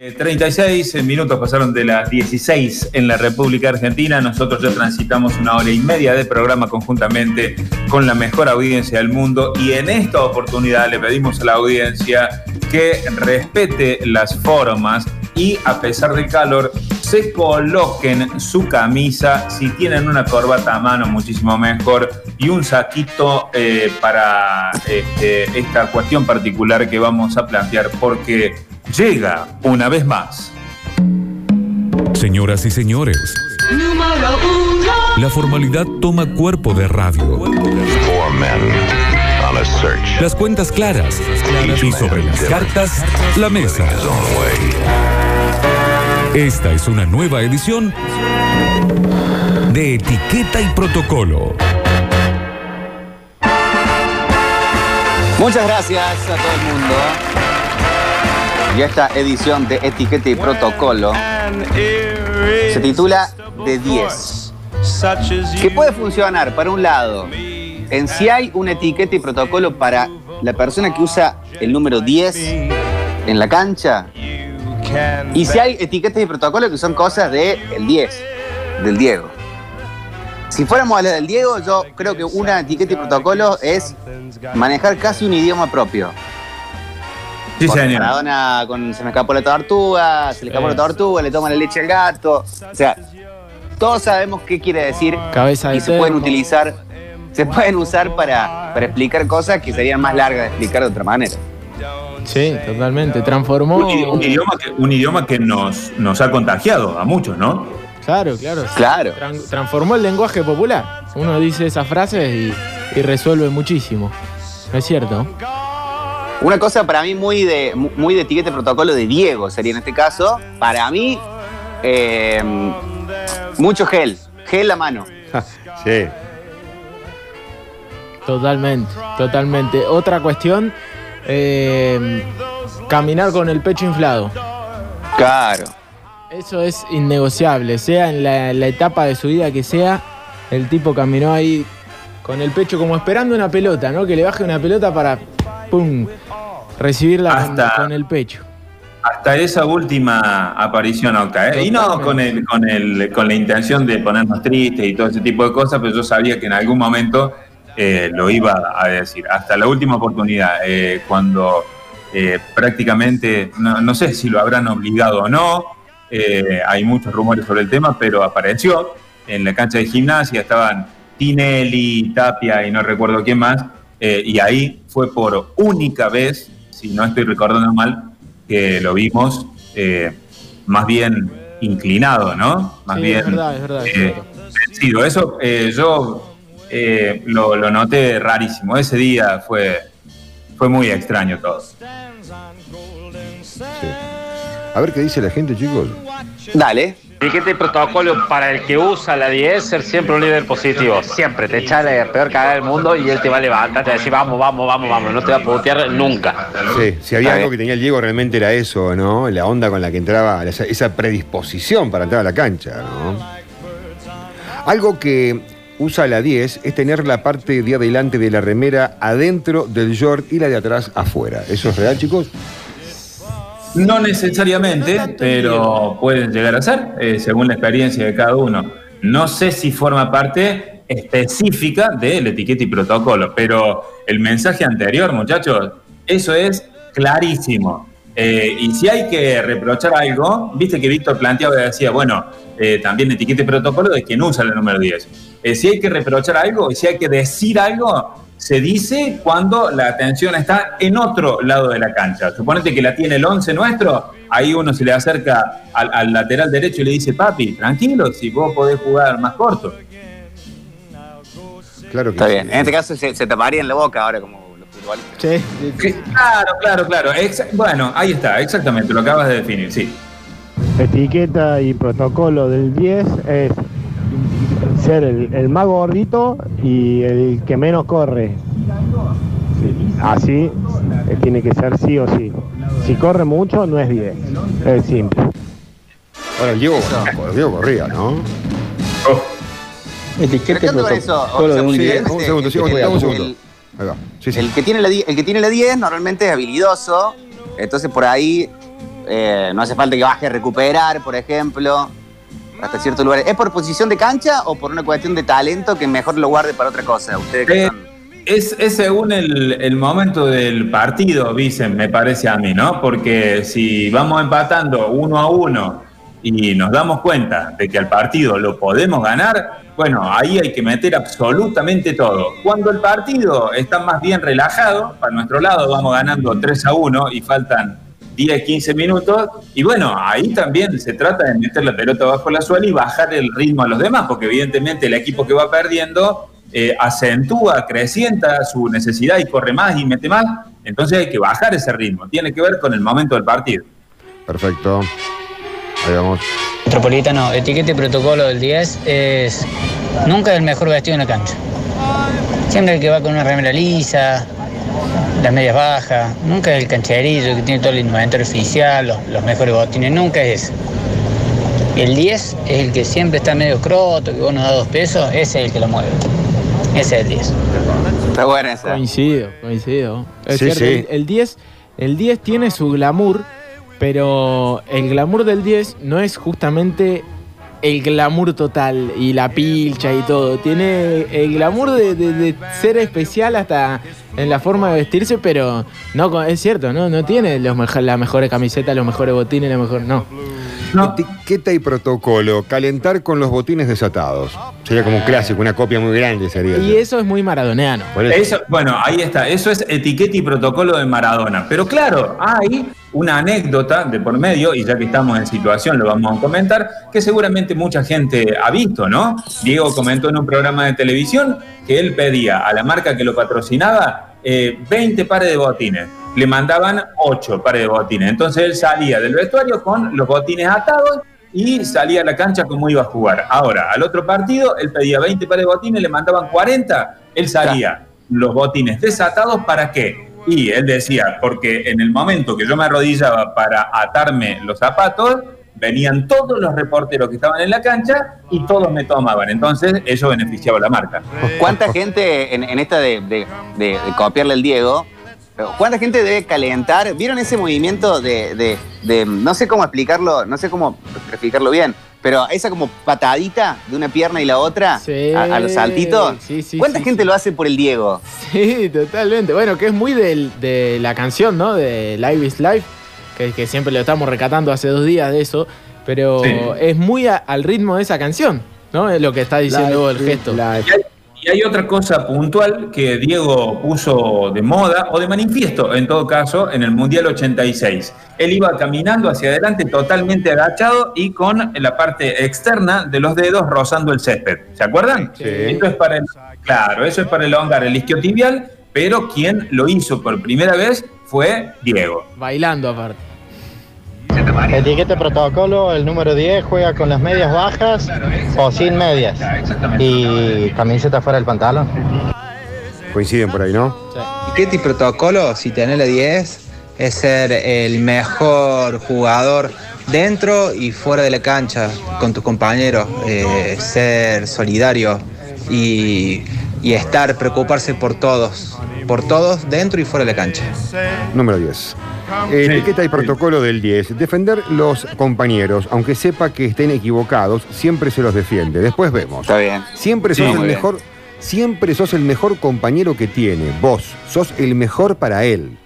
36 Eh, minutos pasaron de las 16 en la República Argentina. Nosotros ya transitamos una hora y media de programa conjuntamente con la mejor audiencia del mundo. Y en esta oportunidad le pedimos a la audiencia que respete las formas y a pesar del calor se coloquen su camisa, si tienen una corbata a mano muchísimo mejor. Y un saquito eh, para esta cuestión particular que vamos a plantear porque llega una vez más. Señoras y señores, la formalidad toma cuerpo de radio. Four men on a search. Las cuentas claras y sobre las cartas, la mesa. Esta es una nueva edición de Etiqueta y Protocolo. Muchas gracias a todo el mundo. Y esta edición de Etiqueta y Protocolo se titula De 10. Que puede funcionar, para un lado, en si hay una etiqueta y protocolo para la persona que usa el número 10 en la cancha. Y si hay etiquetas y protocolos que son cosas del el 10, del Diego. Si fuéramos a la del Diego, yo creo que una etiqueta y protocolo es manejar casi un idioma propio. Sí, Porque señor. Maradona con se me escapó la tortuga, se le escapó la tortuga, le toma la leche al gato. O sea, todos sabemos qué quiere decir Cabeza de y se pueden utilizar, se pueden usar para, para explicar cosas que serían más largas de explicar de otra manera. Sí, totalmente. Transformó. Un, un idioma que, un idioma que nos, nos ha contagiado a muchos, ¿no? Claro, claro. Claro. Tran- transformó el lenguaje popular. Uno dice esas frases y, y resuelve muchísimo. ¿No es cierto? Una cosa para mí muy de, muy de etiqueta protocolo de Diego sería en este caso. Para mí, eh, mucho gel. Gel a mano. Sí. Totalmente, totalmente. Otra cuestión, eh, caminar con el pecho inflado. Claro. Eso es innegociable, sea en la, la etapa de su vida que sea, el tipo caminó ahí con el pecho como esperando una pelota, ¿no? Que le baje una pelota para, ¡pum!, recibirla Hasta- con, el pecho. Hasta esa última aparición, Octa, ¿eh? Y no con, el, con, el, con la intención de ponernos tristes y todo ese tipo de cosas, pero yo sabía que en algún momento eh, lo iba a decir. Hasta la última oportunidad, eh, cuando eh, prácticamente, no, no sé si lo habrán obligado o no, hay muchos rumores sobre el tema, pero apareció en la cancha de gimnasia, estaban Tinelli, Tapia y no recuerdo quién más, eh, y ahí fue por única vez, si no estoy recordando mal, que lo vimos eh, más bien inclinado, ¿no? Más Sí, bien es verdad, es verdad, eh, vencido. Eso eh, yo eh, lo, lo noté rarísimo. Ese día fue, fue muy extraño todo. sí. A ver qué dice la gente, chicos. Dale. Etiqueta y protocolo para el que usa la 10 ser siempre un líder positivo. Siempre te echa la peor cagada del mundo y él te va a levantar, te va a decir vamos, vamos, vamos, vamos. No te va a putear nunca. Sí, si había algo que tenía el Diego realmente era eso, ¿no? La onda con la que entraba, esa, esa predisposición para entrar a la cancha, ¿no? Algo que usa la 10 es tener la parte de adelante de la remera adentro del short y la de atrás afuera. ¿Eso es real, chicos? No necesariamente, pero pueden llegar a ser, eh, según la experiencia de cada uno. No sé si forma parte específica del etiqueta y protocolo, pero el mensaje anterior, muchachos, eso es clarísimo. Eh, y si hay que reprochar algo, viste que Víctor planteaba y decía, bueno, eh, también etiqueta y protocolo de quien usa el número 10. Eh, si hay que reprochar algo si hay que decir algo, se dice cuando la atención está en otro lado de la cancha. Suponete que la tiene el 11 nuestro, ahí uno se le acerca al, al lateral derecho y le dice, papi, tranquilo, si vos podés jugar más corto. Claro que Está sí. bien. En este caso se, se taparía en la boca ahora como los futbolistas. Sí, sí, sí. Sí, Claro, claro, claro. Exa- bueno, ahí está, exactamente, lo acabas de definir, sí. Etiqueta y protocolo del 10 es ser el, el más gordito y el que menos corre. Así eh, tiene que ser sí o sí. Si corre mucho, no es 10. Es simple. Ahora el Diego, el Diego corría, ¿no? Oh, Pero ¿qué onda con eso? O sea, Sí, porque un segundo, sí, el- un el- segundo. Ahí va. Sí, sí. El que tiene la 10, el que tiene la 10 normalmente es habilidoso, entonces por ahí eh, no hace falta que baje a recuperar, por ejemplo, hasta cierto lugar. ¿Es por posición de cancha o por una cuestión de talento que mejor lo guarde para otra cosa? Ustedes que Eh, son- Es, es según el, el momento del partido, dicen, me parece a mí, ¿no? Porque si vamos empatando uno a uno y nos damos cuenta de que al partido lo podemos ganar, bueno, ahí hay que meter absolutamente todo. Cuando el partido está más bien relajado, para nuestro lado vamos ganando 3 a 1 y faltan 10, 15 minutos, y bueno, ahí también se trata de meter la pelota bajo la suela y bajar el ritmo a los demás, porque evidentemente el equipo que va perdiendo eh, acentúa, crecienta su necesidad y corre más y mete más, entonces hay que bajar ese ritmo, tiene que ver con el momento del partido. Perfecto. Ahí vamos. Metropolitano, etiqueta y protocolo del 10 es nunca el mejor vestido en la cancha. Siempre el que va con una remera lisa, las medias bajas, nunca el cancherillo que tiene todo el inventario oficial, los, los mejores botines, nunca es ese. El 10 es el que siempre está medio croto, que vos nos da dos pesos, ese es el que lo mueve. Ese es el 10. Está buena esa. Coincido, coincido. Es Sí, cierto, sí. El, el 10, el 10 tiene su glamour, pero el glamour del 10 no es justamente el glamour total y la pilcha y todo. Tiene el glamour de, de- de ser especial hasta en la forma de vestirse, pero no es cierto, no, no tiene los mejo- las mejores camisetas, los mejores botines, la mejor. No. No, Etiqueta y protocolo. Calentar con los botines desatados. Sería como un clásico, una copia muy grande sería. Y eso es muy maradoneano. Eso, bueno, ahí está. Eso es etiqueta y protocolo de Maradona. Pero claro, hay una anécdota de por medio, y ya que estamos en situación lo vamos a comentar, que seguramente mucha gente ha visto, ¿no? Diego comentó en un programa de televisión que él pedía a la marca que lo patrocinaba eh, 20 pares de botines. Le mandaban 8 pares de botines. Entonces él salía del vestuario con los botines atados y salía a la cancha como iba a jugar. Ahora, al otro partido, él pedía 20 pares de botines, le mandaban 40, él salía los botines desatados, ¿para qué? Y él decía, porque en el momento que yo me arrodillaba para atarme los zapatos, venían todos los reporteros que estaban en la cancha y todos me tomaban. Entonces, eso beneficiaba a la marca. ¿Cuánta gente en, en esta de, de- de- de copiarle al Diego? ¿Cuánta gente debe calentar? ¿Vieron ese movimiento de, de- de- no sé cómo explicarlo, no sé cómo explicarlo bien, pero esa como patadita de una pierna y la otra Sí, a, a los saltitos? sí, sí, ¿Cuánta sí, gente sí. lo hace por el Diego? Sí, totalmente. Bueno, que es muy del- de la canción, ¿no? De Live is Life, que, que siempre lo estamos recatando hace dos días de eso, pero Sí. es muy a- al ritmo de esa canción, ¿no? Es lo que está diciendo el gesto. Y hay otra cosa puntual que Diego puso de moda o de manifiesto, en todo caso, en el Mundial 86. Él iba caminando hacia adelante totalmente agachado y con la parte externa de los dedos rozando el césped. ¿Se acuerdan? Sí. Esto es para el, claro, eso es para elongar el isquiotibial, pero quien lo hizo por primera vez fue Diego. Bailando aparte. Etiqueta protocolo, el número 10 juega con las medias bajas o sin medias y camiseta fuera del pantalón. Coinciden por ahí, ¿no? Etiqueta y protocolo, si tenés la 10, es ser el mejor jugador dentro y fuera de la cancha con tus compañeros, eh, ser solidario y, y estar, preocuparse por todos, por todos dentro y fuera de la cancha. Número 10. Etiqueta y protocolo del 10. Defender los compañeros, aunque sepa que estén equivocados, siempre se los defiende. Después vemos. Está bien. Siempre Sí, sos el bien. mejor, siempre sos el mejor compañero que tiene. Vos sos el mejor para él.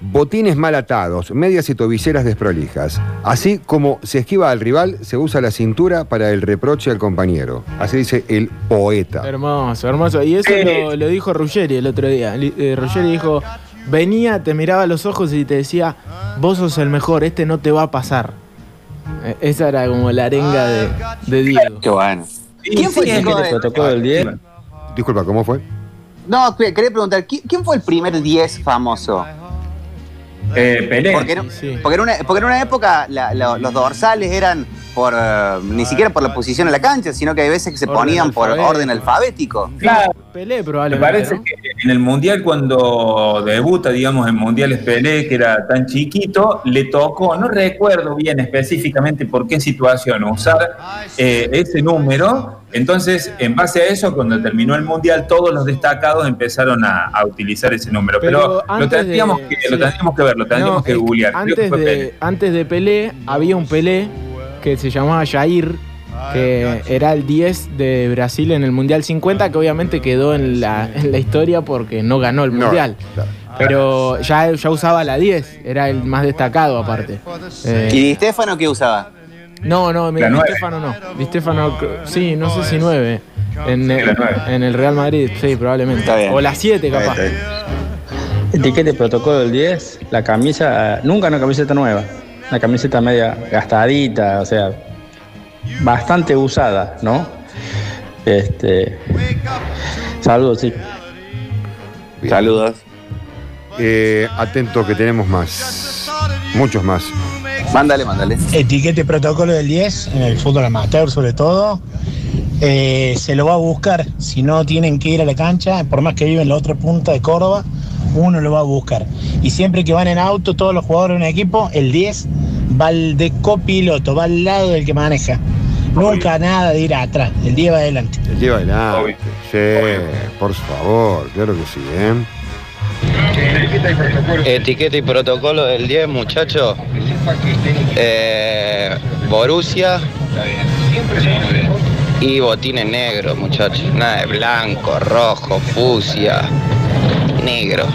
Botines mal atados, medias y tobilleras desprolijas. Así como se esquiva al rival, se usa la cintura para el reproche al compañero. Así dice el poeta. Hermoso, hermoso. Y eso lo, lo dijo Ruggeri el otro día. Eh, Ruggeri dijo, venía, te miraba a los ojos y te decía, vos sos el mejor, este no te va a pasar. Eh, Esa era como la arenga de, de Diego. Qué bueno. ¿Quién fue el protocolo del 10? Disculpa, ¿cómo fue? No, que- quería preguntar, ¿qui- ¿quién fue el primer 10 famoso? Eh, Pelé. Porque, sí. porque en, una, porque en una época la- la- los dorsales eran por eh, ni siquiera por la posición en la cancha, sino que hay veces que se Orden ponían por orden alfabético. Claro, Pelé me probablemente. parece ¿no? que en el Mundial, cuando debuta, digamos, en Mundiales Pelé, que era tan chiquito, le tocó, no recuerdo bien específicamente por qué situación, usar eh, ese número. Entonces, en base a eso, cuando terminó el Mundial, todos los destacados empezaron a, a utilizar ese número. Pero, Pero lo, tendríamos de- que, sí. lo tendríamos que ver, lo tendríamos No, que googlear. Que de, antes de Pelé, había un Pelé que se llamaba Jair, que era el 10 de Brasil en el Mundial 50, que obviamente quedó en la, en la historia porque no ganó el Mundial. Pero ya, ya usaba la 10, era el más destacado aparte. Eh, ¿Y Di Stefano qué usaba? no, no, mi Di. Stefano no. Di Stefano, sí, no sé si 9. En, el Real Madrid, sí, probablemente. O la 7 capaz. Está bien, Etiqueta y protocolo del 10, la camisa, nunca una camiseta nueva, una camiseta media gastadita, o sea, bastante usada, ¿no? Este, saludos, sí. Bien. Saludos. Eh, atento que tenemos más. Muchos más. Mándale, mándale. etiquete protocolo del 10, en el fútbol amateur sobre todo, eh, se lo va a buscar. Si no tienen que ir a la cancha, por más que viven en la otra punta de Córdoba, uno lo va a buscar. Y siempre que van en auto, todos los jugadores de un equipo, el 10 va al de copiloto, va al lado del que maneja. Nunca nada de ir atrás, el 10 va adelante. Se lleva adelante. Obvio. Sí, por favor, claro que sí, ¿eh? Etiqueta y protocolo del 10, muchachos. Eh, Borussia y botines negros, muchachos. Nada de blanco, rojo, fusia, negro.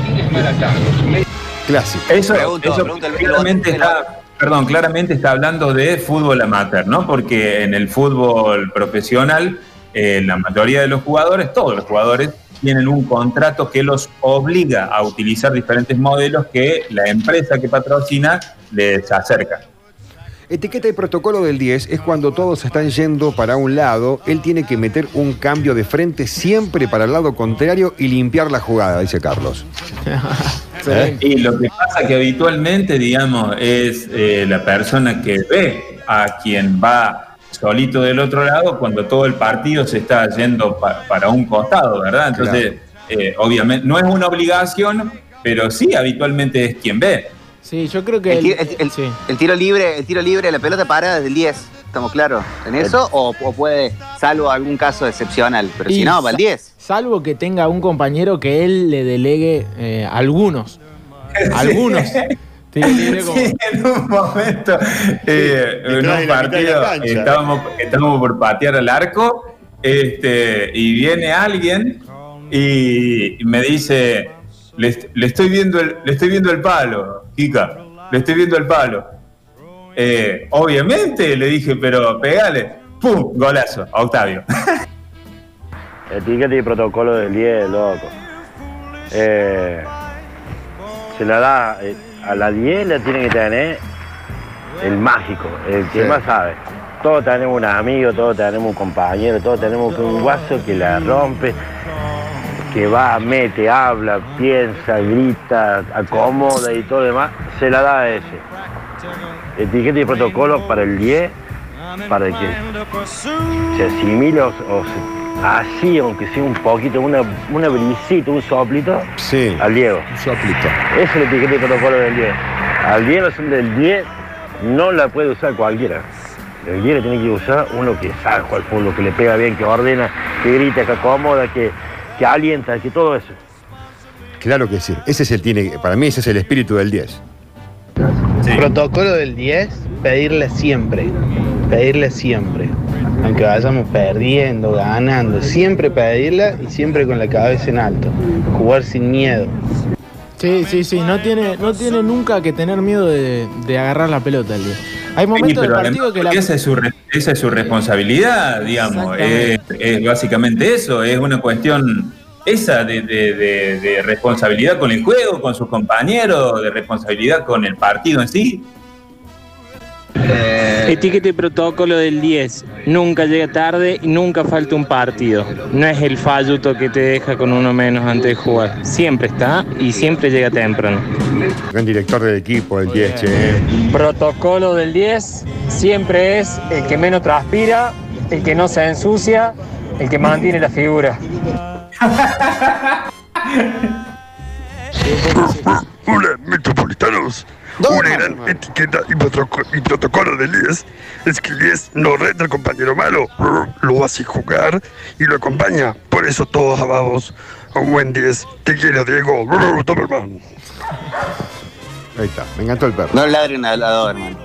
Clásico. Eso, Pregunto, eso pregunto, el- el- está, perdón, claramente está hablando de fútbol amateur, ¿no? Porque en el fútbol profesional, eh, la mayoría de los jugadores, todos los jugadores, tienen un contrato que los obliga a utilizar diferentes modelos que la empresa que patrocina les acerca. Etiqueta y protocolo del 10 es cuando todos están yendo para un lado, él tiene que meter un cambio de frente siempre para el lado contrario y limpiar la jugada, dice Carlos. Y lo que pasa que habitualmente, digamos, es eh, la persona que ve a quien va solito del otro lado cuando todo el partido se está yendo pa- para un costado, ¿verdad? Entonces, eh, obviamente, no es una obligación, pero sí habitualmente es quien ve. Sí, yo creo que. El, el- ti- el- el- sí. el tiro libre, el tiro libre, la pelota para desde el 10. ¿Estamos claros en eso? O, o puede, salvo algún caso excepcional, pero si no, va el sa- 10. Salvo que tenga un compañero que él le delegue eh, algunos. Algunos. Como- Sí, en un momento, eh, en un partido, estábamos por patear al arco este, y viene alguien y me dice, le, le estoy viendo el, le estoy viendo el palo, Kika, le estoy viendo el palo. Eh, obviamente le dije, pero pegale, ¡pum! Golazo, a Octavio. Etiqueta y protocolo del 10, loco. Eh, se la da eh, a la 10, la tiene que tener el mágico, el que Sí. más sabe. Todos tenemos un amigo, todos tenemos un compañero, todos tenemos un guaso que la rompe, que va, mete, habla, piensa, grita, acomoda y todo demás. Se la da a ese. Etiqueta y protocolo para el 10, para que se asimile o, así, aunque sea un poquito, una, una brisita, un soplito, Sí, al Diego. un soplito. Esa es la etiqueta y protocolo del 10. Al 10 no son del 10 no la puede usar cualquiera. El 10 la tiene que usar uno que sabe jugar fútbol, que le pega bien, que ordena, que grita, que acomoda, que, que alienta, que todo eso. Claro que sí. Ese es el tiene, para mí ese es el espíritu del 10. Protocolo del 10, pedirle siempre, pedirle siempre. Aunque vayamos perdiendo, ganando, siempre pedirla y siempre con la cabeza en alto. Jugar sin miedo. Sí, sí, sí. No tiene, no tiene nunca que tener miedo de, de agarrar la pelota el día. Hay Sí, momentos del pero partido además, que la. esa, es su, re- esa es su responsabilidad, digamos. Es, básicamente eso, es una cuestión esa de, de- de- de responsabilidad con el juego, con sus compañeros, de responsabilidad con el partido en sí. Etiqueta y protocolo del 10. Nunca llega tarde y nunca falta un partido. No es el falluto que te deja con uno menos antes de jugar. Siempre está y siempre llega temprano. Gran director del equipo, el 10, che. Protocolo del 10 siempre es el que menos transpira, el que no se ensucia, el que mantiene la figura. Hola, metropolitanos. Una gran etiqueta y, protoco- y protocolo del 10 es que 10 no reta al compañero malo, lo hace jugar y lo acompaña. Por eso todos amamos a un buen 10. Te quiero, Diego. Doberman. Ahí está, me encantó el perro. No ladren al lado, hermano.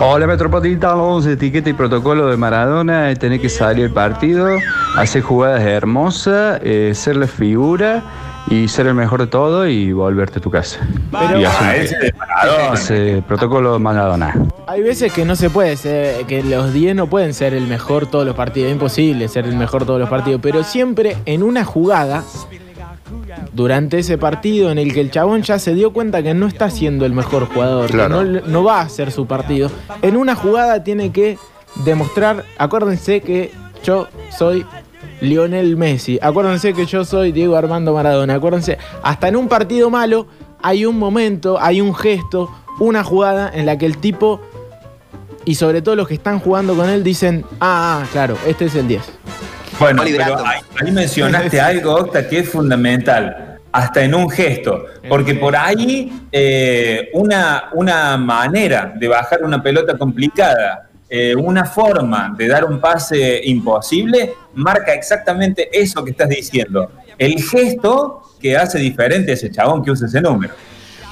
Hola Metropolitanos, etiqueta y protocolo de Maradona, es tener que salir el partido, hacer jugadas hermosas, eh, ser la figura y ser el mejor de todo y volverte a tu casa. Pero- y Ah, ese. Ese protocolo de Maradona. Hay veces que no se puede ser, que los 10 no pueden ser el mejor todos los partidos, es imposible ser el mejor todos los partidos, pero siempre en una jugada, durante ese partido en el que el chabón ya se dio cuenta que no está siendo el mejor jugador, Claro. que no, no va a ser su partido, en una jugada tiene que demostrar, acuérdense que yo soy Lionel Messi, acuérdense que yo soy Diego Armando Maradona, acuérdense, hasta en un partido malo hay un momento, hay un gesto, una jugada en la que el tipo y sobre todo los que están jugando con él dicen, ah, ah, claro, este es el 10. Bueno, pero ahí, ahí mencionaste algo, Octa, que es fundamental, hasta en un gesto, porque por ahí eh, una, una manera de bajar una pelota complicada, eh, una forma de dar un pase imposible, marca exactamente eso que estás diciendo. El gesto que hace diferente a ese chabón que usa ese número.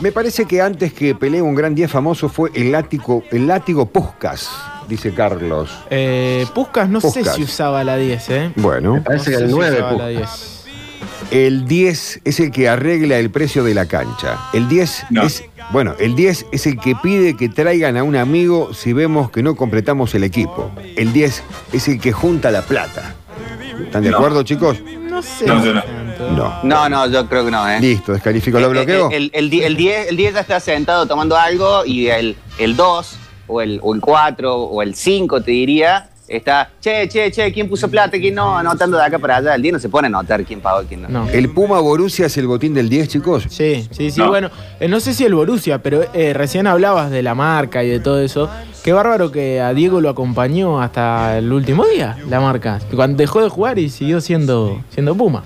Me parece que antes que pelee un gran 10 famoso fue el látigo, el látigo Puskas, dice Carlos. Eh, Puskas no sé si usaba la 10, ¿eh? Bueno. No sé si usaba la 10. El 10 es el que arregla el precio de la cancha. El 10 es. Bueno, el 10 es el que pide que traigan a un amigo si vemos que no completamos el equipo. El 10 es el que junta la plata. ¿Están de No. acuerdo, chicos? No sé. No, yo no. No. No, no, yo creo que no, ¿eh? Listo, descalifico. ¿Lo bloqueo? El, el, el 10 el 10 ya está sentado tomando algo y el, el 2 o el, o el 4 o el 5, te diría, está, che, che, che, ¿quién puso plata? ¿Quién no? Anotando de acá para allá. El 10 no se pone a anotar quién pagó y quién no. ¿El Puma Borussia es el botín del 10, chicos? Sí, sí, sí, bueno, eh, no sé si el Borussia, pero eh, recién hablabas de la marca y de todo eso. Qué bárbaro que a Diego lo acompañó hasta el último día, la marca. Cuando dejó de jugar y siguió siendo, siendo Puma.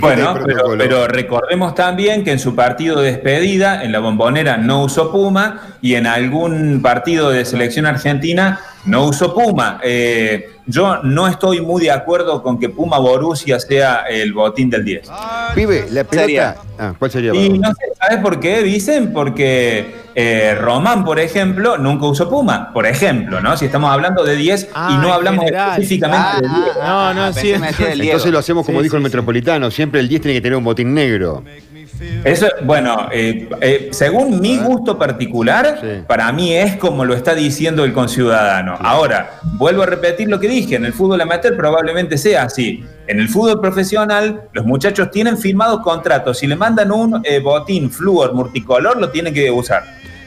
Bueno, pero, pero recordemos también que en su partido de despedida, en la bombonera no usó Puma y en algún partido de selección argentina no usó Puma. Eh, yo no estoy muy de acuerdo con que Puma Borussia sea el botín del 10. Pibe, la pelota. Sería. Ah, ¿cuál sería? Y no sé, ¿sabes por qué dicen? Porque eh, Román, por ejemplo, nunca usó Puma, por ejemplo, ¿no? Si estamos hablando de 10 y no en hablamos general. específicamente Ah, de 10. No, no, sí. Entonces lo hacemos como dijo el metropolitano, siempre el 10 tiene que tener un botín negro. Eso, bueno, eh, eh, según mi gusto particular, para mí es como lo está diciendo el conciudadano. Ahora, vuelvo a repetir lo que dije, en el fútbol amateur probablemente sea así. En el fútbol profesional, los muchachos tienen firmados contratos. Si le mandan un eh, botín flúor multicolor, lo tienen que usar.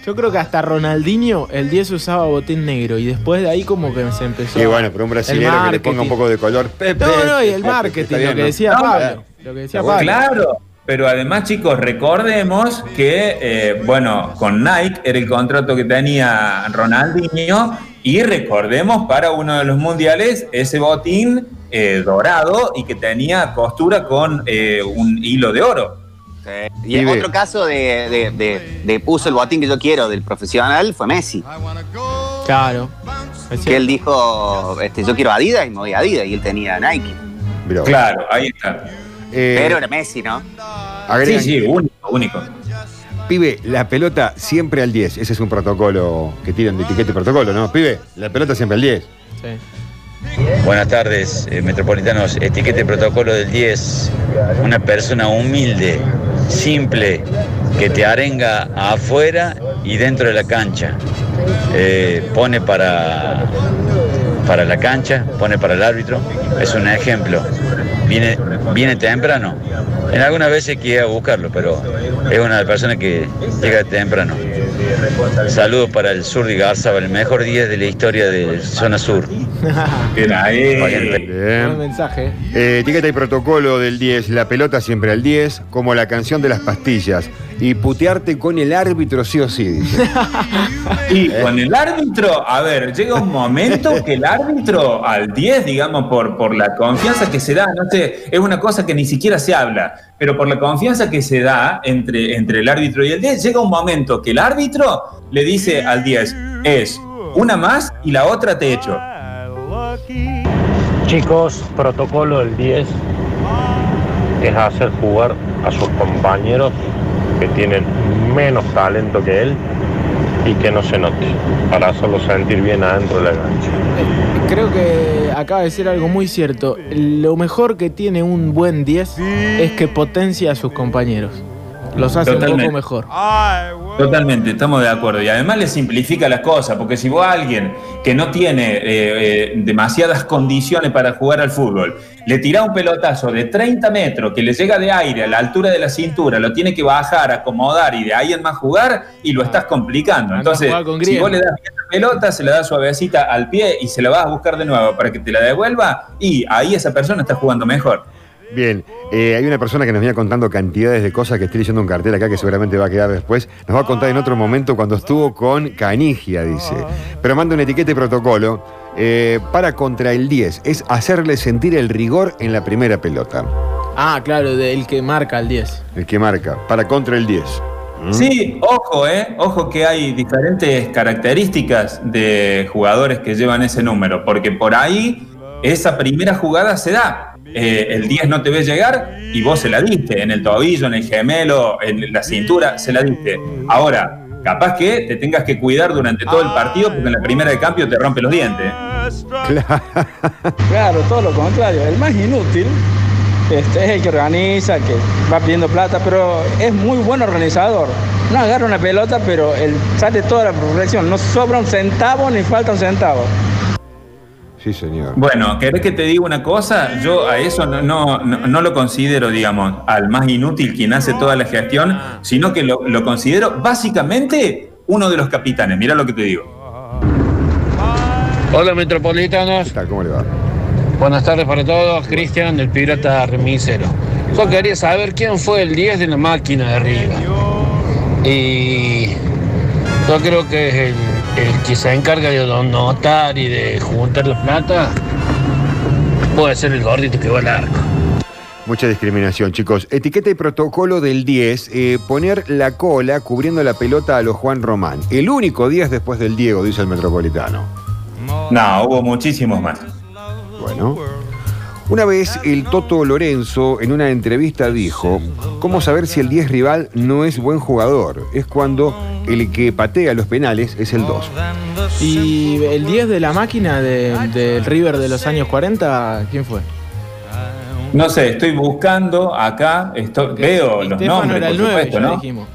Yo creo que hasta Ronaldinho el 10 usaba botín negro y después de ahí como que se empezó. Y bueno, pero un brasileño que le ponga un poco de color. Pepe, No, no, y el marketing, lo que ¿no? decía No, Pablo. Lo que decía Pablo. Claro, pero además, chicos, recordemos que, eh, bueno, con Nike era el contrato que tenía Ronaldinho y recordemos para uno de los mundiales ese botín eh, dorado y que tenía costura con eh, un hilo de oro. Y en otro caso de, de, de- de puso el botín que yo quiero del profesional fue Messi. Claro. Que él dijo, este, yo quiero Adidas y me voy a Adidas y él tenía Nike. Claro, ahí está. Pero era Messi, ¿no? agregan Sí, sí, único, único. Pibe, la pelota siempre al 10. Ese es un protocolo que tiran de etiqueta y protocolo, ¿no? Pibe, la pelota siempre al 10. Buenas tardes, eh, metropolitanos. Etiqueta y protocolo del 10. Una persona humilde, simple, que te arenga afuera y dentro de la cancha. Eh, pone para, para la cancha, pone para el árbitro. Es un ejemplo. Viene, viene temprano. En algunas veces quiere buscarlo, pero es una personas que llega temprano. Saludos para el sur de Garza, el mejor 10 de la historia de Zona Sur. Bien ahí. Buen mensaje. Eh, etiqueta y protocolo del 10. La pelota siempre al 10. Como la canción de las pastillas. Y putearte con el árbitro sí o sí, dice. Y con el árbitro, a ver, llega un momento que el árbitro al 10, digamos, por, por la confianza que se da, no sé, es una cosa que ni siquiera se habla, pero por la confianza que se da entre, entre el árbitro y el 10, llega un momento que el árbitro le dice al 10, es una más y la otra te echo. Chicos, protocolo del 10 es hacer jugar a sus compañeros que tienen menos talento que él y que no se note, para hacerlo sentir bien adentro de la cancha. Creo que acaba de decir algo muy cierto. Lo mejor que tiene un buen 10 es que potencia a sus compañeros. Los hace un poco mejor. Totalmente, estamos de acuerdo. Y además le simplifica las cosas, porque si vos a alguien que no tiene eh, eh, demasiadas condiciones para jugar al fútbol, le tirás un pelotazo de 30 metros que le llega de aire a la altura de la cintura, lo tiene que bajar, acomodar y de ahí en más jugar y lo estás complicando. Entonces, si vos le das bien la pelota, se la das suavecita al pie y se la vas a buscar de nuevo para que te la devuelva y ahí esa persona está jugando mejor. Bien, eh, hay una persona que nos venía contando cantidades de cosas que estoy leyendo un cartel acá que seguramente va a quedar después. Nos va a contar en otro momento cuando estuvo con Canigia, dice. Pero manda un etiquete de protocolo eh, para contra el 10. Es hacerle sentir el rigor en la primera pelota. Ah, claro, del que marca el 10. El que marca. Para contra el 10. ¿Mm? Sí, ojo, eh, ojo que hay diferentes características de jugadores que llevan ese número, porque por ahí esa primera jugada se da. Eh, el 10 no te ve llegar y vos se la diste, en el tobillo, en el gemelo, en la cintura, se la diste. Ahora, capaz que te tengas que cuidar durante todo el partido porque en la primera de cambio te rompe los dientes. Claro, todo lo contrario. El más inútil este, es el que organiza, que va pidiendo plata, pero es muy buen organizador. No agarra una pelota, pero él sale toda la progresión. No sobra un centavo ni falta un centavo. Sí, señor. Bueno, ¿querés que te diga una cosa? Yo a eso no, no, no- no lo considero, digamos, al más inútil quien hace toda la gestión, sino que lo, lo considero básicamente uno de los capitanes. Mira lo que te digo. Hola metropolitanos. ¿Cómo le va? Buenas tardes para todos, Cristian del Pirata Remisero. Yo quería saber quién fue el 10 de la máquina de arriba. Y yo creo que es el, el que se encarga de notar y de juntar la plata. Puede ser el gordito que va al arco. Mucha discriminación, chicos. Etiqueta y protocolo del 10, eh, poner la cola cubriendo la pelota a los Juan Román. El único 10 después del Diego, dice el Metropolitano. No, hubo muchísimos más. Bueno. Una vez el Toto Lorenzo en una entrevista dijo, ¿cómo saber si el 10 rival no es buen jugador? Es cuando el que patea los penales es el 2. Y el 10 de la máquina de- del River de los años 40, ¿quién fue? No sé, estoy buscando acá, esto- veo los Estefano nombres, era por el 9, supuesto, ya ¿no? dijimos.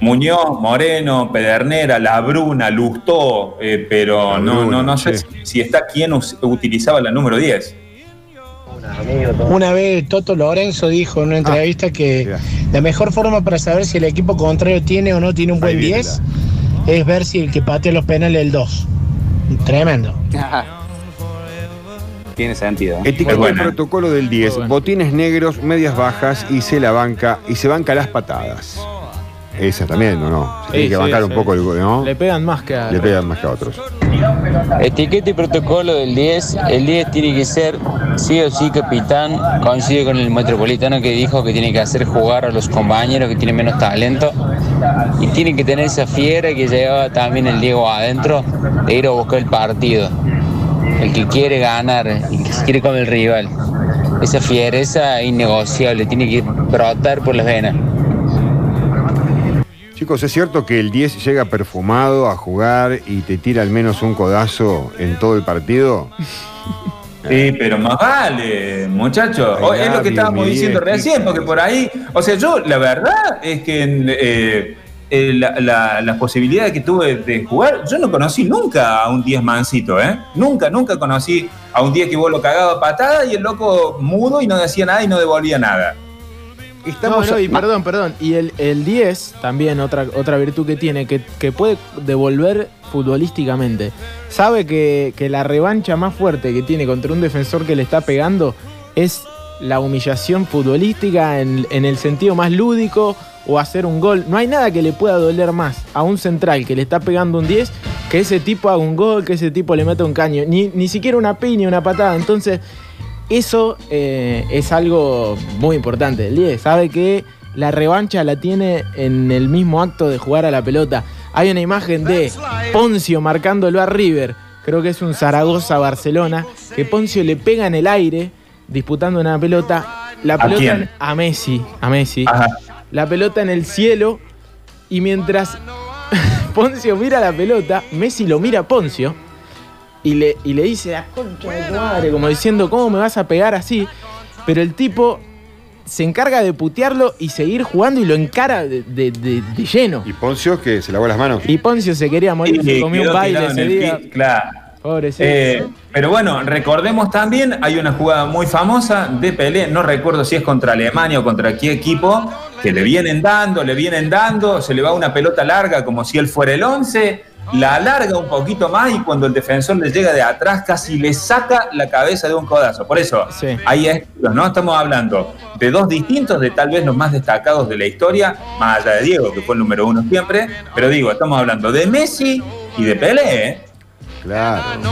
Muñoz, Moreno, Pedernera, Labruna, Lustó, eh, pero no, no, no sé sí. si, si está quien us- utilizaba la número 10. Una vez Toto Lorenzo dijo en una entrevista que la mejor forma para saber si el equipo contrario tiene o no tiene un buen 10 es ver si el que patea los penales es el 2. Tremendo. Tiene sentido. Etiqueta y protocolo del 10, botines negros, medias bajas y se la banca y se banca las patadas. Esa también, ¿o no? Se tiene que sí, bancar un poco el gol, ¿no? Le pegan más que a. Le pegan más que a otros. Etiqueta y protocolo del 10. El 10 tiene que ser sí o sí capitán. Coincide con el metropolitano que dijo que tiene que hacer jugar a los compañeros que tienen menos talento. Y tiene que tener esa fiera que lleva también el Diego adentro de ir a buscar el partido. El que quiere ganar, el que se quiere con el rival. Esa fiereza es innegociable, tiene que brotar por las venas. Chicos, ¿es cierto que el 10 llega perfumado a jugar y te tira al menos un codazo en todo el partido? Sí, pero más vale, muchachos. Ay, O- es lo que estábamos diciendo recién, porque por ahí, o sea, yo la verdad es que eh, eh, la, la- la posibilidad que tuve de jugar, yo no conocí nunca a un 10 mansito, ¿eh? Nunca, nunca conocí a un 10 que vos lo cagaba patada y el loco mudo y no decía nada y no devolvía nada. No, no, y perdón, perdón. Y el, el 10, también otra, otra virtud que tiene, que, que puede devolver futbolísticamente. Sabe que, que la revancha más fuerte que tiene contra un defensor que le está pegando es la humillación futbolística en, en el sentido más lúdico o hacer un gol. No hay nada que le pueda doler más a un central que le está pegando un 10 que ese tipo haga un gol, que ese tipo le meta un caño. Ni, ni siquiera una piña, una patada. Entonces, eso eh, es algo muy importante. El 10 sabe que la revancha la tiene en el mismo acto de jugar a la pelota. Hay una imagen de Poncio marcándolo a River, creo que es un Zaragoza-Barcelona, que Poncio le pega en el aire disputando una pelota. La ¿A pelota quién? a Messi, a Messi. Ajá. La pelota en el cielo y mientras Poncio mira la pelota, Messi lo mira a Poncio y le, y le dice, "Ah, concha de tu madre", como diciendo, ¿cómo me vas a pegar así? Pero el tipo se encarga de putearlo y seguir jugando y lo encara de, de- de- de lleno. Y Poncio que se lavó las manos. Y Poncio se quería morir, se Y comió un baile ese día. Claro. Eh, pero bueno, recordemos también, hay una jugada muy famosa de Pelé, no recuerdo si es contra Alemania o contra qué equipo, que le vienen dando, le vienen dando, se le va una pelota larga como si él fuera el 11, la alarga un poquito más y cuando el defensor le llega de atrás casi le saca la cabeza de un codazo. Por eso, hay estilos, ¿no? Estamos hablando de dos distintos, de tal vez los más destacados de la historia, más allá de Diego, que fue el número uno siempre, pero digo, estamos hablando de Messi y de Pelé, ¿eh? Claro.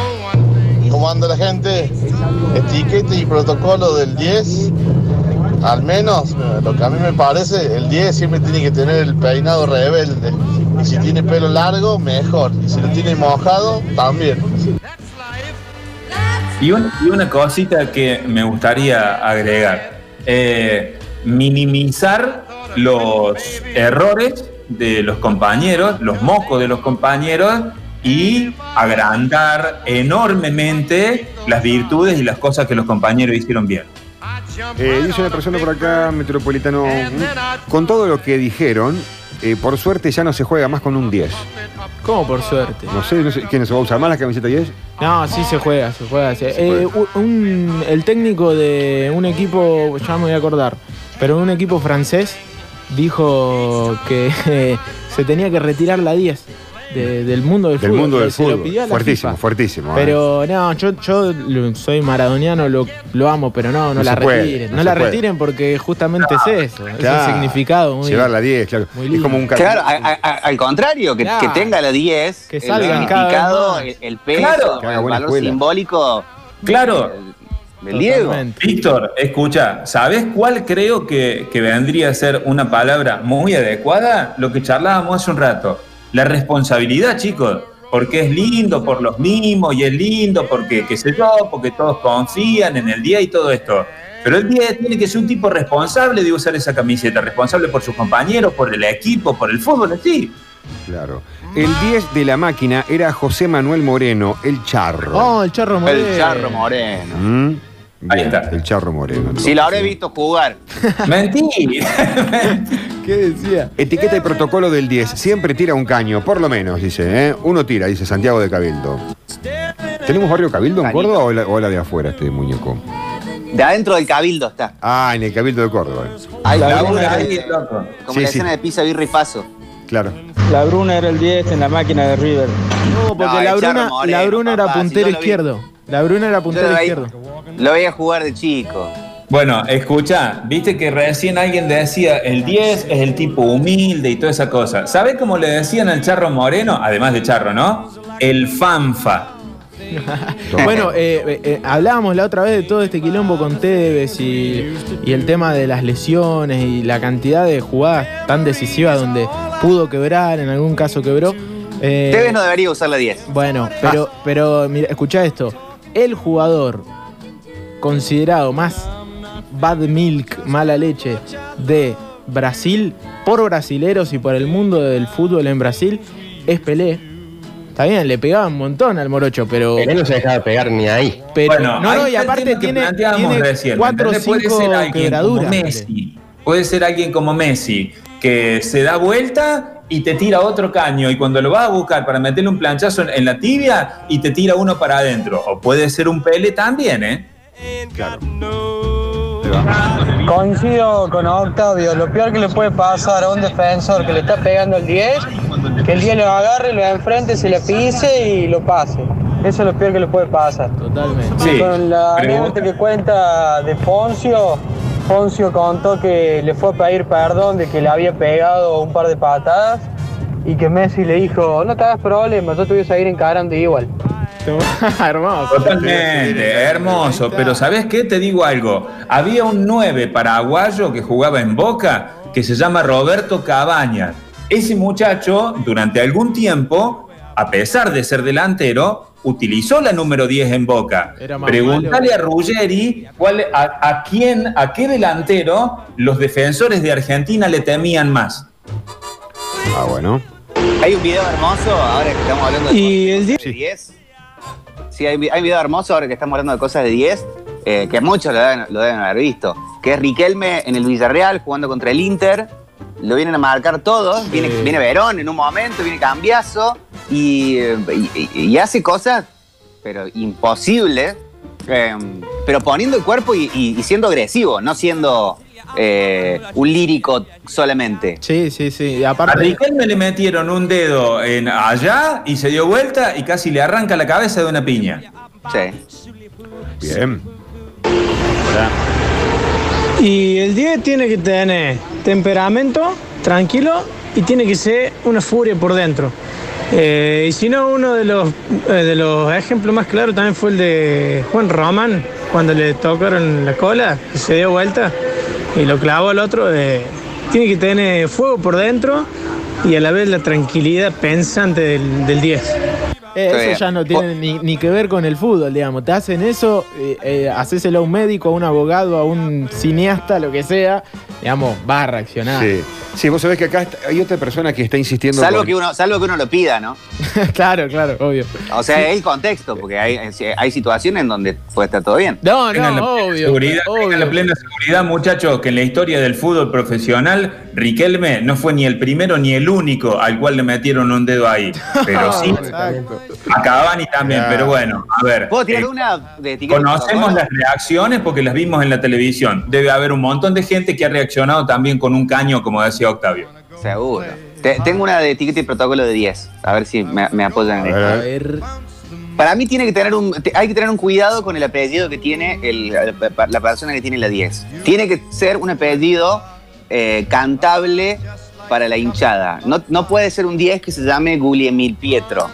¿Cómo anda la gente? Etiqueta y protocolo del 10. Al menos, eh, lo que a mí me parece, el 10 siempre tiene que tener el peinado rebelde. Y si tiene pelo largo, mejor. Y si lo tiene mojado, también. Y, un- y una cosita que me gustaría agregar. Eh, minimizar los errores de los compañeros, los mocos de los compañeros y agrandar enormemente las virtudes y las cosas que los compañeros hicieron bien. Eh, dice una persona por acá, Metropolitano, mm, con todo lo que dijeron, eh, por suerte ya no se juega más con un 10. ¿Cómo por suerte? No sé, no sé, ¿quién se va a usar más la camiseta 10? No, sí se juega, se juega. se- eh, un- el técnico de un equipo, ya me voy a acordar, pero un equipo francés dijo que eh, se tenía que retirar la 10 de- del mundo del, Del fútbol. mundo del Se lo fútbol. Fuertísimo, FIFA. fuertísimo. eh. Pero no, yo, yo soy maradoniano, lo, lo amo, pero no, no, No la puede, retiren. no la puede. retiren porque justamente es eso. Es Claro. el significado muy. Llevar la 10, claro. muy Es como un Claro, a- a- a- al contrario, que, Claro. que tenga la 10, Que el cada vez significado, el, el peso, Claro. El valor escuela. simbólico Claro. del Diego. Víctor, escucha, ¿sabes cuál creo que, que vendría a ser una palabra muy adecuada? Lo que charlábamos hace un rato. La responsabilidad, chicos. Porque es lindo por los mismos y es lindo porque, qué sé yo, porque todos confían en el día y todo esto. Pero el 10 tiene que ser un tipo responsable de usar esa camiseta, responsable por sus compañeros, por el equipo, por el fútbol en sí. Claro. El 10 de la máquina era José Manuel Moreno, el charro. Oh, el charro moreno. El Charro Moreno. Mm, Ahí está. El charro moreno. Si lo habré visto jugar. Mentira. ¿Qué decía? Etiqueta y protocolo del 10. Siempre tira un caño, por lo menos, dice. ¿eh? Uno tira, dice Santiago de Cabildo. ¿Tenemos barrio Cabildo en. Córdoba o la, o la de afuera, este muñeco? De adentro del cabildo está. Ah, en el Cabildo de Córdoba. Hay La como, Bruna, loco. como Sí, la sí. escena de Pisa Birri Faso. Claro. La Bruna era el 10 en la máquina de River. No, porque No, la, Bruna, Moreno, la Bruna era si puntero vi. La Bruna era puntero lo veía, izquierdo. lo veía jugar de chico. Bueno, escucha, viste que recién alguien decía el 10 es el tipo humilde y toda esa cosa. ¿Sabés cómo le decían al Charro Moreno? Además de Charro, ¿no? El fanfa. Bueno, eh, eh, eh, hablábamos la otra vez de todo este quilombo con Tevez y, y el tema de las lesiones y la cantidad de jugadas tan decisivas donde pudo quebrar, en algún caso quebró. Eh, Tevez no debería usar la 10. Bueno, pero, pero mira, escucha esto. El jugador considerado más bad milk, mala leche de Brasil, por brasileros y por el mundo del fútbol en Brasil, es Pelé. Está bien, le pegaba un montón al morocho, pero. Pelé no se dejaba pegar ni ahí. Pero, Bueno, no, y aparte tiene, planteábamos tiene recién, cuatro o cinco quebraduras. Messi. Puede ser alguien como Messi, que se da vuelta y te tira otro caño, y cuando lo vas a buscar para meterle un planchazo en, en la tibia y te tira uno para adentro. O puede ser un Pele también, ¿eh? Claro. Coincido con Octavio, lo peor que le puede pasar a un defensor que le está pegando el 10, que el 10 lo agarre, lo enfrente, se le pise y lo pase. Eso es lo peor que le puede pasar. Totalmente. Sí, con la anécdota que cuenta de Poncio, Poncio contó que le fue a pedir perdón de que le había pegado un par de patadas y que Messi le dijo, no te hagas problema, yo te voy a seguir encarando igual. hermoso. Totalmente, hermoso. Pero ¿sabes qué? Te digo algo. Había un 9 paraguayo que jugaba en Boca que se llama Roberto Cabañas. Ese muchacho, durante algún tiempo, a pesar de ser delantero, utilizó la número 10 en Boca. Preguntale a Ruggeri cuál, a, a quién, a qué delantero los defensores de Argentina le temían más. Ah, bueno. Hay un video hermoso ahora que estamos hablando de Y el cosas de 10. Sí, hay, un video hermoso ahora que estamos hablando de cosas de 10, eh, que muchos lo deben, lo deben haber visto. Que es Riquelme en el Villarreal jugando contra el Inter. Lo vienen a marcar todos. Viene, viene Verón en un momento, viene Cambiazo. Y, y- hace cosas, pero imposibles. eh, pero poniendo el cuerpo y, y- y siendo agresivo, no siendo eh, un lírico solamente. Sí, sí, sí. Y A aparte, Riquelme le metieron un dedo en allá y se dio vuelta y casi le arranca la cabeza de una piña. Sí. Bien. Y el 10 tiene que tener temperamento, tranquilo, y tiene que ser una furia por dentro. Eh, y si no, uno de los, eh, de los ejemplos más claros también fue el de Juan Román, cuando le tocaron la cola, que se dio vuelta y lo clavó al otro. eh, tiene que tener fuego por dentro y a la vez la tranquilidad pensante del, del 10. eh, Sí. eso ya no tiene ni, ni que ver con el fútbol, digamos. Te hacen eso, eh, eh, hacéselo a un médico, a un abogado, a un cineasta, lo que sea, digamos, va a reaccionar. Sí. Sí, vos sabés que acá está- hay otra persona que está insistiendo. Salvo con- que, uno, salvo que uno lo pida, ¿no? claro, claro, obvio. O sea, es el contexto, porque hay, hay situaciones en donde puede estar todo bien. No, Tengan la no, plena obvio. seguridad, obvio. tengan la plena seguridad, muchachos, que en la historia del fútbol profesional, Riquelme no fue ni el primero ni el único al cual le metieron un dedo ahí. Pero sí, a Cavani también. Claro. Pero bueno, a ver. ¿Puedo tirar eh, una de etiqueta? Conocemos las reacciones porque las vimos en la televisión. Debe haber un montón de gente que ha reaccionado también con un caño, como decía Octavio. Seguro. Te- tengo una de etiqueta y protocolo de 10. A ver si me, me apoyan en A esto. ver. Para mí tiene que tener un, hay que tener un cuidado con el apellido que tiene el- la persona que tiene la 10. Tiene que ser un apellido eh, cantable para la hinchada. No, no puede ser un 10 que se llame Guglielmil Pietro.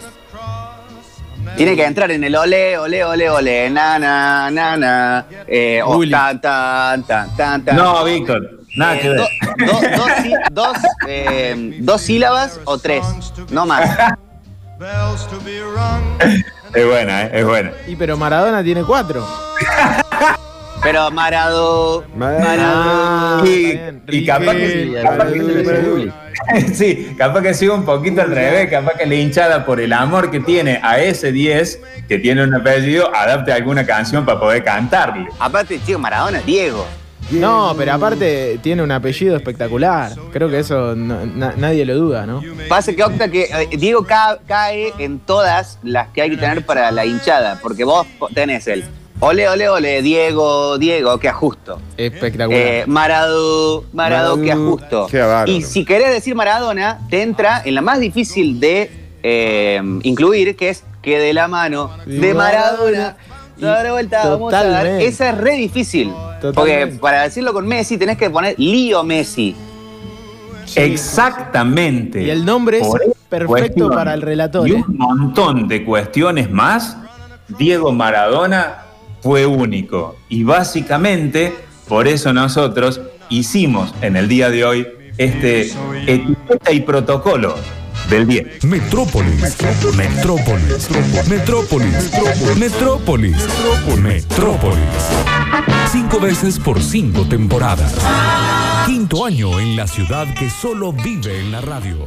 Tiene que entrar en el ole, ole, ole, ole, na, na, na, na, eh, o Gulli. tan, tan, tan, tan, tan. No, Víctor, nada Eh, que ver. do- do- dos, sí- dos, eh, dos sílabas o tres, no más. Es buena, ¿eh? es buena. Y pero Maradona tiene cuatro. Pero Marado. Y, está bien. y capaz que, Riquelme, capaz que- sí, capaz que siga un poquito al revés, capaz que la hinchada por el amor que tiene a ese 10, que tiene un apellido, adapte alguna canción para poder cantarle. Aparte, tío, Maradona, Diego. No, pero aparte tiene un apellido espectacular. Creo que eso no- na- nadie lo duda, ¿no? Pasa que Octa que eh, Diego ca- cae en todas las que hay que tener para la hinchada, porque vos tenés el ole, ole, ole, Diego, Diego, que ajusto. Espectacular. Eh, Marado, que Maradu, ajusto. qué. Y si querés decir Maradona, te entra en la más difícil de eh, incluir, que es que de la mano de Maradona. Dar vuelta, vamos a dar. Esa es re difícil. Porque para decirlo con Messi tenés que poner Lío Messi. Exactamente. Y el nombre es Por perfecto cuestión para el relator. Y ¿eh? un montón de cuestiones más, Diego Maradona fue único. Y básicamente, por eso nosotros hicimos en el día de hoy este etiqueta y protocolo del 10. Metrópolis. Metrópolis. Metrópolis. Metrópolis. Metrópolis. Cinco veces por cinco temporadas. Quinto año en la ciudad que solo vive en la radio.